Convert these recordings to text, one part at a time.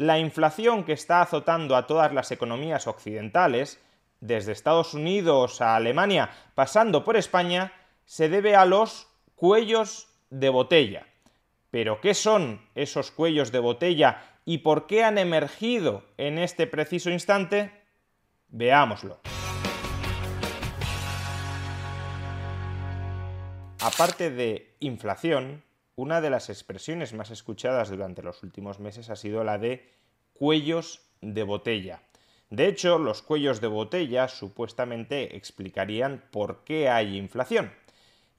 La inflación que está azotando a todas las economías occidentales, desde Estados Unidos a Alemania, pasando por España, se debe a los cuellos de botella. Pero, ¿qué son esos cuellos de botella y por qué han emergido en este preciso instante? Veámoslo. Aparte de inflación, una de las expresiones más escuchadas durante los últimos meses ha sido la de cuellos de botella. De hecho, los cuellos de botella supuestamente explicarían por qué hay inflación.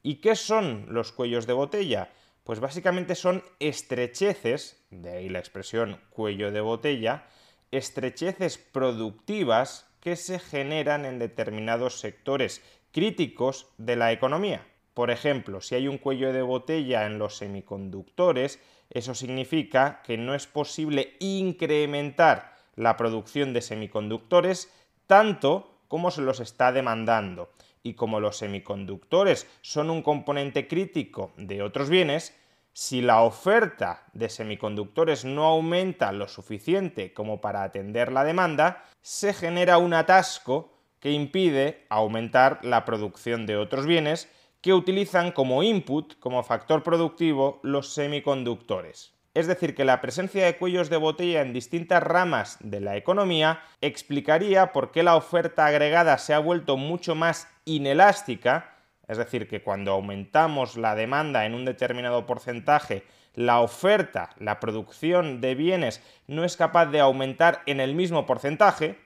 ¿Y qué son los cuellos de botella? Pues básicamente son estrecheces, de ahí la expresión cuello de botella, estrecheces productivas que se generan en determinados sectores críticos de la economía. Por ejemplo, si hay un cuello de botella en los semiconductores, eso significa que no es posible incrementar la producción de semiconductores tanto como se los está demandando. Y como los semiconductores son un componente crítico de otros bienes, si la oferta de semiconductores no aumenta lo suficiente como para atender la demanda, se genera un atasco que impide aumentar la producción de otros bienes que utilizan como input, como factor productivo, los semiconductores. Es decir, que la presencia de cuellos de botella en distintas ramas de la economía explicaría por qué la oferta agregada se ha vuelto mucho más inelástica, es decir, que cuando aumentamos la demanda en un determinado porcentaje, la oferta, la producción de bienes no es capaz de aumentar en el mismo porcentaje,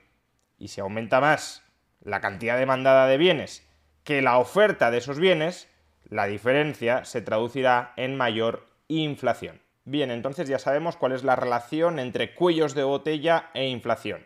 y si aumenta más la cantidad demandada de bienes que la oferta de esos bienes, la diferencia se traducirá en mayor inflación. Bien, entonces ya sabemos cuál es la relación entre cuellos de botella e inflación.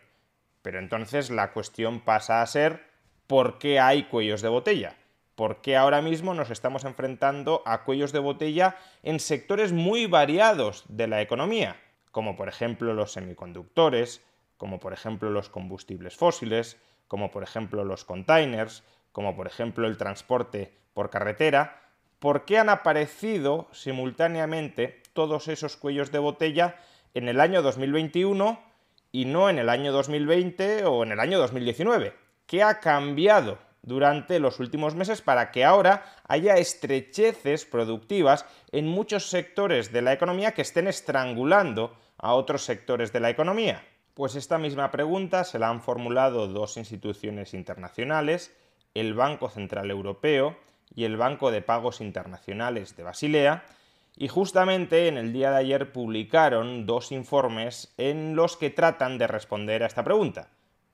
Pero entonces la cuestión pasa a ser ¿por qué hay cuellos de botella? ¿Por qué ahora mismo nos estamos enfrentando a cuellos de botella en sectores muy variados de la economía? Como por ejemplo los semiconductores, como por ejemplo los combustibles fósiles, como por ejemplo los containers, como por ejemplo el transporte por carretera, ¿por qué han aparecido simultáneamente todos esos cuellos de botella en el año 2021 y no en el año 2020 o en el año 2019? ¿Qué ha cambiado durante los últimos meses para que ahora haya estrecheces productivas en muchos sectores de la economía que estén estrangulando a otros sectores de la economía? Pues esta misma pregunta se la han formulado dos instituciones internacionales, el Banco Central Europeo y el Banco de Pagos Internacionales de Basilea, y justamente en el día de ayer publicaron dos informes en los que tratan de responder a esta pregunta.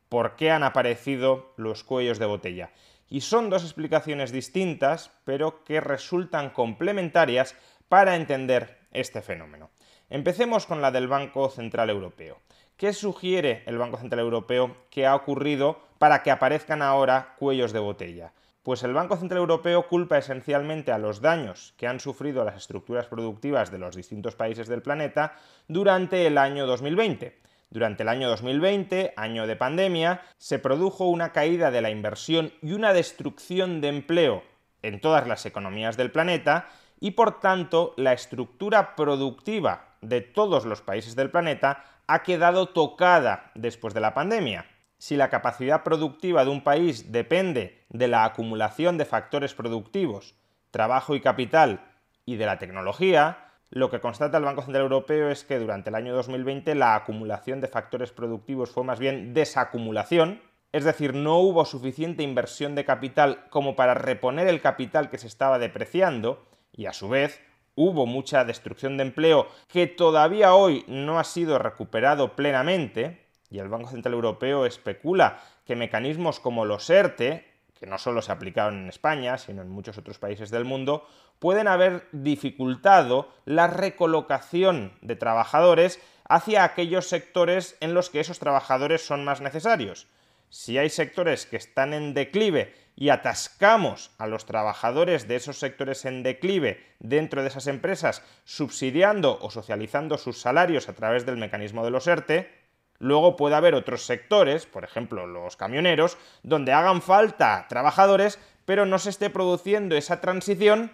¿Por qué han aparecido los cuellos de botella? Y son dos explicaciones distintas, pero que resultan complementarias para entender este fenómeno. Empecemos con la del Banco Central Europeo. ¿Qué sugiere el Banco Central Europeo que ha ocurrido para que aparezcan ahora cuellos de botella? Pues el Banco Central Europeo culpa esencialmente a los daños que han sufrido las estructuras productivas de los distintos países del planeta durante el año 2020. Durante el año 2020, año de pandemia, se produjo una caída de la inversión y una destrucción de empleo en todas las economías del planeta y por tanto la estructura productiva de todos los países del planeta ha quedado tocada después de la pandemia. Si la capacidad productiva de un país depende de la acumulación de factores productivos, trabajo y capital y de la tecnología, lo que constata el Banco Central Europeo es que durante el año 2020 la acumulación de factores productivos fue más bien desacumulación, es decir, no hubo suficiente inversión de capital como para reponer el capital que se estaba depreciando, y a su vez hubo mucha destrucción de empleo que todavía hoy no ha sido recuperado plenamente, y el Banco Central Europeo especula que mecanismos como los ERTE, que no solo se aplicaron en España, sino en muchos otros países del mundo, pueden haber dificultado la recolocación de trabajadores hacia aquellos sectores en los que esos trabajadores son más necesarios. Si hay sectores que están en declive y atascamos a los trabajadores de esos sectores en declive dentro de esas empresas, subsidiando o socializando sus salarios a través del mecanismo de los ERTE, luego puede haber otros sectores, por ejemplo los camioneros, donde hagan falta trabajadores, pero no se esté produciendo esa transición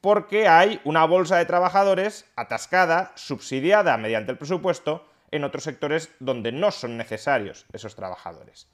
porque hay una bolsa de trabajadores atascada, subsidiada mediante el presupuesto, en otros sectores donde no son necesarios esos trabajadores.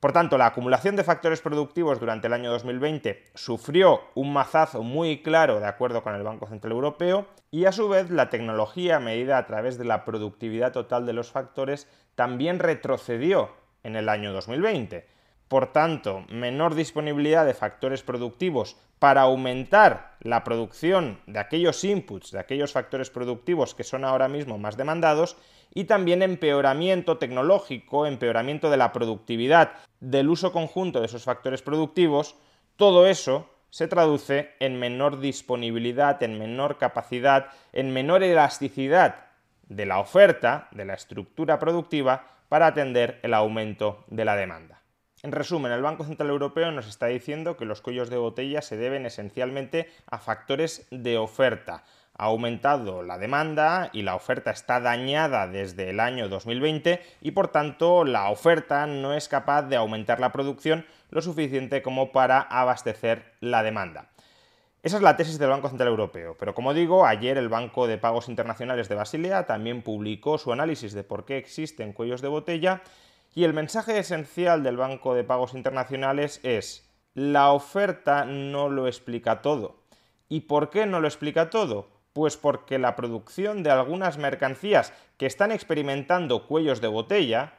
Por tanto, la acumulación de factores productivos durante el año 2020 sufrió un mazazo muy claro de acuerdo con el Banco Central Europeo y a su vez la tecnología medida a través de la productividad total de los factores también retrocedió en el año 2020. Por tanto, menor disponibilidad de factores productivos para aumentar la producción de aquellos inputs, de aquellos factores productivos que son ahora mismo más demandados, y también empeoramiento tecnológico, empeoramiento de la productividad, del uso conjunto de esos factores productivos, todo eso se traduce en menor disponibilidad, en menor capacidad, en menor elasticidad de la oferta, de la estructura productiva, para atender el aumento de la demanda. En resumen, el Banco Central Europeo nos está diciendo que los cuellos de botella se deben esencialmente a factores de oferta. Ha aumentado la demanda y la oferta está dañada desde el año 2020 y por tanto la oferta no es capaz de aumentar la producción lo suficiente como para abastecer la demanda. Esa es la tesis del Banco Central Europeo, pero como digo, ayer el Banco de Pagos Internacionales de Basilea también publicó su análisis de por qué existen cuellos de botella y el mensaje esencial del Banco de Pagos Internacionales es, la oferta no lo explica todo. ¿Y por qué no lo explica todo? Pues porque la producción de algunas mercancías que están experimentando cuellos de botella,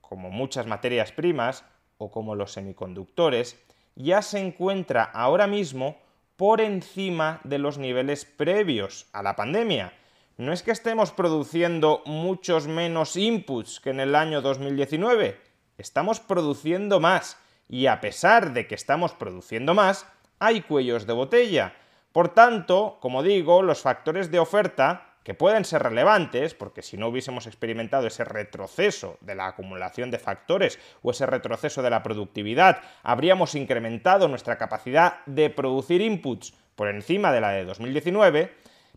como muchas materias primas o como los semiconductores, ya se encuentra ahora mismo por encima de los niveles previos a la pandemia no es que estemos produciendo muchos menos inputs que en el año 2019, estamos produciendo más y a pesar de que estamos produciendo más, hay cuellos de botella. Por tanto, como digo, los factores de oferta, que pueden ser relevantes, porque si no hubiésemos experimentado ese retroceso de la acumulación de factores o ese retroceso de la productividad, habríamos incrementado nuestra capacidad de producir inputs por encima de la de 2019,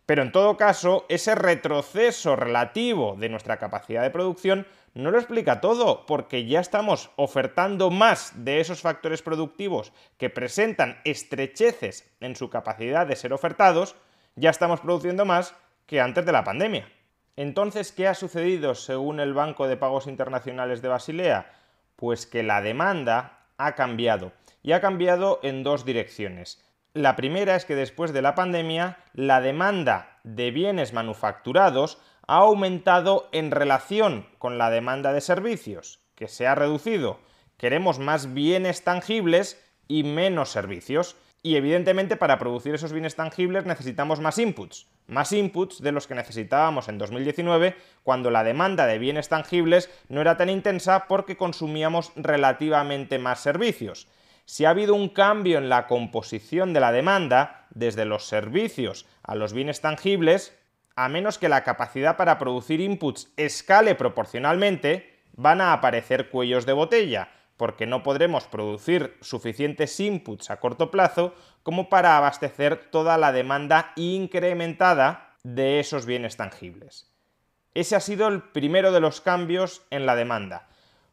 pero en todo caso, ese retroceso relativo de nuestra capacidad de producción no lo explica todo, porque ya estamos ofertando más de esos factores productivos que presentan estrecheces en su capacidad de ser ofertados, ya estamos produciendo más que antes de la pandemia. Entonces, ¿qué ha sucedido según el Banco de Pagos Internacionales de Basilea? Pues que la demanda ha cambiado, y ha cambiado en dos direcciones. La primera es que después de la pandemia, la demanda de bienes manufacturados ha aumentado en relación con la demanda de servicios, que se ha reducido. Queremos más bienes tangibles y menos servicios. Y evidentemente para producir esos bienes tangibles necesitamos más inputs, más inputs de los que necesitábamos en 2019 cuando la demanda de bienes tangibles no era tan intensa porque consumíamos relativamente más servicios si ha habido un cambio en la composición de la demanda, desde los servicios a los bienes tangibles, a menos que la capacidad para producir inputs escale proporcionalmente, van a aparecer cuellos de botella, porque no podremos producir suficientes inputs a corto plazo como para abastecer toda la demanda incrementada de esos bienes tangibles. Ese ha sido el primero de los cambios en la demanda.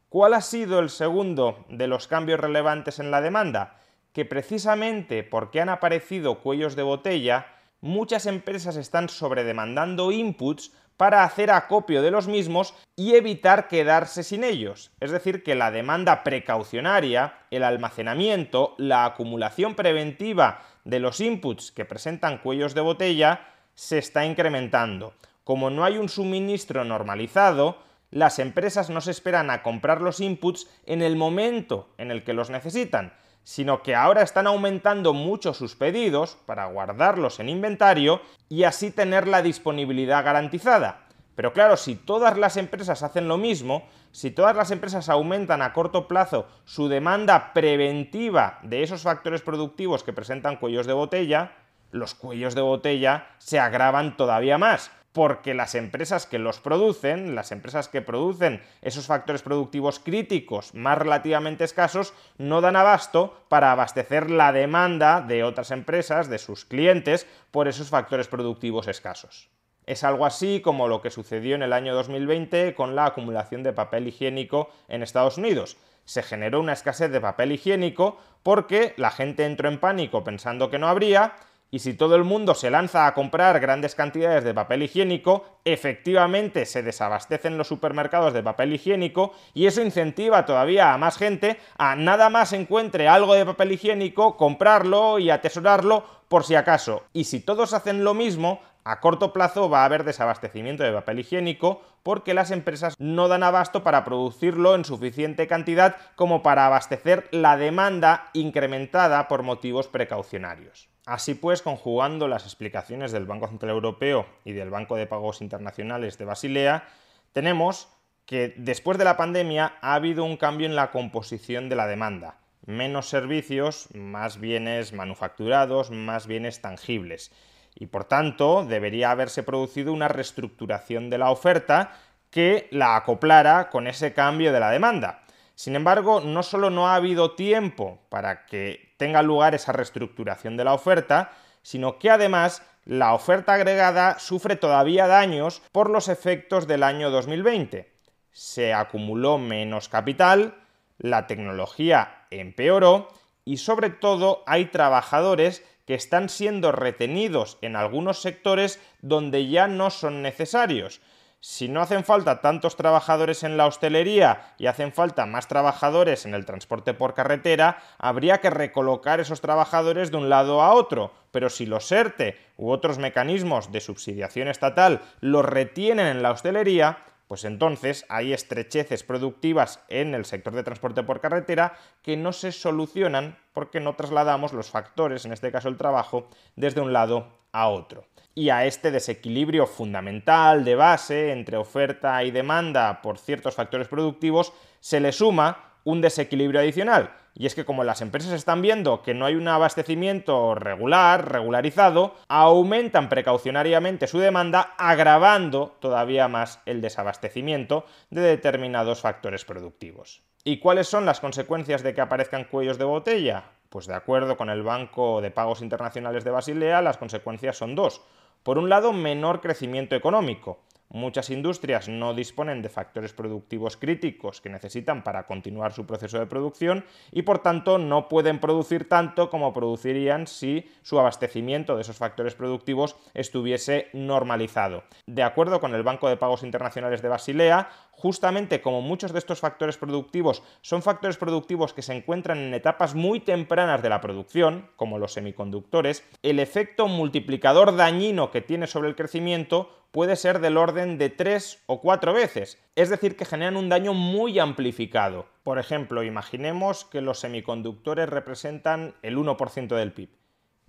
¿Cuál ha sido el segundo de los cambios relevantes en la demanda? Que precisamente porque han aparecido cuellos de botella, muchas empresas están sobredemandando inputs para hacer acopio de los mismos y evitar quedarse sin ellos. Es decir, que la demanda precaucionaria, el almacenamiento, la acumulación preventiva de los inputs que presentan cuellos de botella se está incrementando. Como no hay un suministro normalizado, las empresas no se esperan a comprar los inputs en el momento en el que los necesitan, sino que ahora están aumentando mucho sus pedidos para guardarlos en inventario y así tener la disponibilidad garantizada. Pero claro, si todas las empresas hacen lo mismo, si todas las empresas aumentan a corto plazo su demanda preventiva de esos factores productivos que presentan cuellos de botella, los cuellos de botella se agravan todavía más, porque las empresas que los producen, las empresas que producen esos factores productivos críticos más relativamente escasos, no dan abasto para abastecer la demanda de otras empresas, de sus clientes, por esos factores productivos escasos. Es algo así como lo que sucedió en el año 2020 con la acumulación de papel higiénico en Estados Unidos. Se generó una escasez de papel higiénico porque la gente entró en pánico pensando que no habría y si todo el mundo se lanza a comprar grandes cantidades de papel higiénico, efectivamente se desabastecen los supermercados de papel higiénico y eso incentiva todavía a más gente a nada más encuentre algo de papel higiénico, comprarlo y atesorarlo por si acaso. Y si todos hacen lo mismo, a corto plazo va a haber desabastecimiento de papel higiénico porque las empresas no dan abasto para producirlo en suficiente cantidad como para abastecer la demanda incrementada por motivos precaucionarios. Así pues, conjugando las explicaciones del Banco Central Europeo y del Banco de Pagos Internacionales de Basilea, tenemos que después de la pandemia ha habido un cambio en la composición de la demanda. Menos servicios, más bienes manufacturados, más bienes tangibles y por tanto debería haberse producido una reestructuración de la oferta que la acoplara con ese cambio de la demanda. Sin embargo, no solo no ha habido tiempo para que tenga lugar esa reestructuración de la oferta, sino que además la oferta agregada sufre todavía daños por los efectos del año 2020. Se acumuló menos capital, la tecnología empeoró y sobre todo hay trabajadores que están siendo retenidos en algunos sectores donde ya no son necesarios. Si no hacen falta tantos trabajadores en la hostelería y hacen falta más trabajadores en el transporte por carretera, habría que recolocar esos trabajadores de un lado a otro. Pero si los ERTE u otros mecanismos de subsidiación estatal los retienen en la hostelería, pues entonces hay estrecheces productivas en el sector de transporte por carretera que no se solucionan porque no trasladamos los factores, en este caso el trabajo, desde un lado a otro. Y a este desequilibrio fundamental de base entre oferta y demanda por ciertos factores productivos se le suma un desequilibrio adicional. Y es que como las empresas están viendo que no hay un abastecimiento regular, regularizado, aumentan precaucionariamente su demanda, agravando todavía más el desabastecimiento de determinados factores productivos. ¿Y cuáles son las consecuencias de que aparezcan cuellos de botella? Pues de acuerdo con el Banco de Pagos Internacionales de Basilea, las consecuencias son dos. Por un lado, menor crecimiento económico. Muchas industrias no disponen de factores productivos críticos que necesitan para continuar su proceso de producción y por tanto no pueden producir tanto como producirían si su abastecimiento de esos factores productivos estuviese normalizado. De acuerdo con el Banco de Pagos Internacionales de Basilea, justamente como muchos de estos factores productivos son factores productivos que se encuentran en etapas muy tempranas de la producción, como los semiconductores, el efecto multiplicador dañino que tiene sobre el crecimiento puede ser del orden de tres o cuatro veces, es decir, que generan un daño muy amplificado. Por ejemplo, imaginemos que los semiconductores representan el 1% del PIB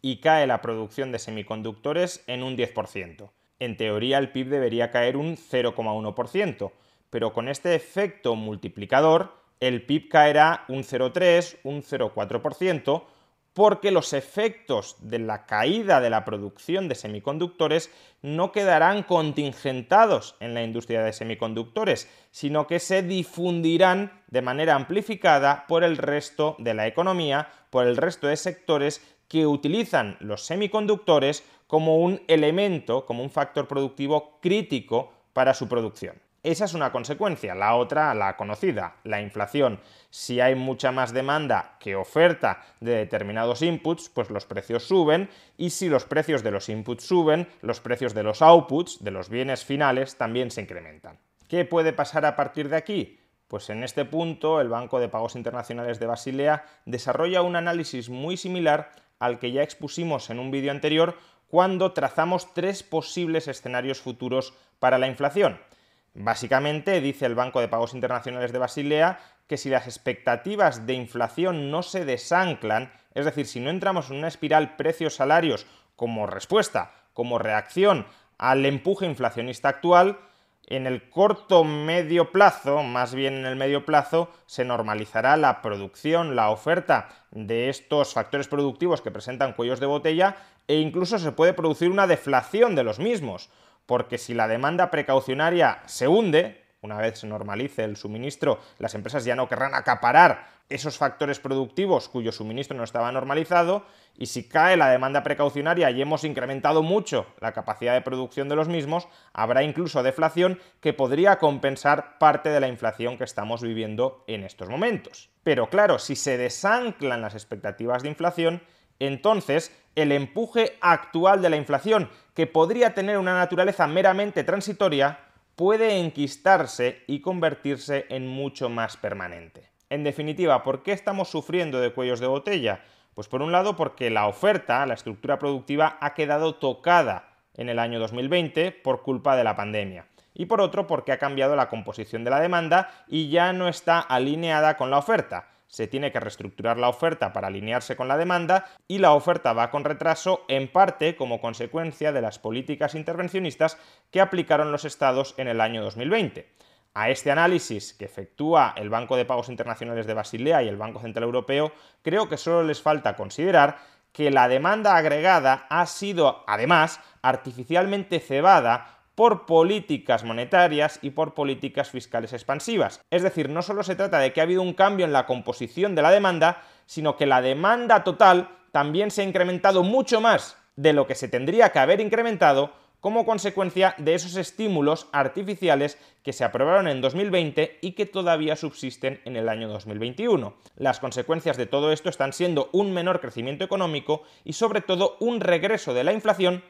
y cae la producción de semiconductores en un 10%. En teoría el PIB debería caer un 0,1%, pero con este efecto multiplicador el PIB caerá un 0,3, un 0,4%, porque los efectos de la caída de la producción de semiconductores no quedarán contingentados en la industria de semiconductores, sino que se difundirán de manera amplificada por el resto de la economía, por el resto de sectores que utilizan los semiconductores como un elemento, como un factor productivo crítico para su producción. Esa es una consecuencia. La otra, la conocida, la inflación. Si hay mucha más demanda que oferta de determinados inputs, pues los precios suben y si los precios de los inputs suben, los precios de los outputs, de los bienes finales, también se incrementan. ¿Qué puede pasar a partir de aquí? Pues en este punto el Banco de Pagos Internacionales de Basilea desarrolla un análisis muy similar al que ya expusimos en un vídeo anterior cuando trazamos tres posibles escenarios futuros para la inflación. Básicamente, dice el Banco de Pagos Internacionales de Basilea, que si las expectativas de inflación no se desanclan, es decir, si no entramos en una espiral precios-salarios como respuesta, como reacción al empuje inflacionista actual, En el corto medio plazo, más bien en el medio plazo, se normalizará la producción, la oferta de estos factores productivos que presentan cuellos de botella e incluso se puede producir una deflación de los mismos, porque si la demanda precaucionaria se hunde, una vez se normalice el suministro, las empresas ya no querrán acaparar esos factores productivos cuyo suministro no estaba normalizado y si cae la demanda precaucionaria y hemos incrementado mucho la capacidad de producción de los mismos, habrá incluso deflación que podría compensar parte de la inflación que estamos viviendo en estos momentos. Pero claro, si se desanclan las expectativas de inflación, entonces el empuje actual de la inflación, que podría tener una naturaleza meramente transitoria, puede enquistarse y convertirse en mucho más permanente. En definitiva, ¿por qué estamos sufriendo de cuellos de botella? Pues por un lado porque la oferta, la estructura productiva, ha quedado tocada en el año 2020 por culpa de la pandemia. Y por otro porque ha cambiado la composición de la demanda y ya no está alineada con la oferta se tiene que reestructurar la oferta para alinearse con la demanda y la oferta va con retraso en parte como consecuencia de las políticas intervencionistas que aplicaron los estados en el año 2020. A este análisis que efectúa el Banco de Pagos Internacionales de Basilea y el Banco Central Europeo, creo que solo les falta considerar que la demanda agregada ha sido, además, artificialmente cebada por políticas monetarias y por políticas fiscales expansivas. Es decir, no solo se trata de que ha habido un cambio en la composición de la demanda, sino que la demanda total también se ha incrementado mucho más de lo que se tendría que haber incrementado como consecuencia de esos estímulos artificiales que se aprobaron en 2020 y que todavía subsisten en el año 2021. Las consecuencias de todo esto están siendo un menor crecimiento económico y sobre todo un regreso de la inflación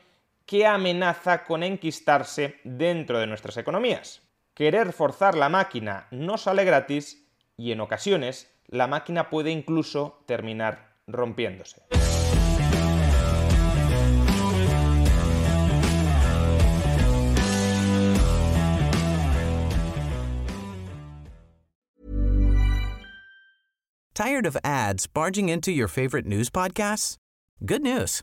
que amenaza con enquistarse dentro de nuestras economías. Querer forzar la máquina no sale gratis y en ocasiones la máquina puede incluso terminar rompiéndose. Tired of ads barging into your favorite news podcasts? Good news.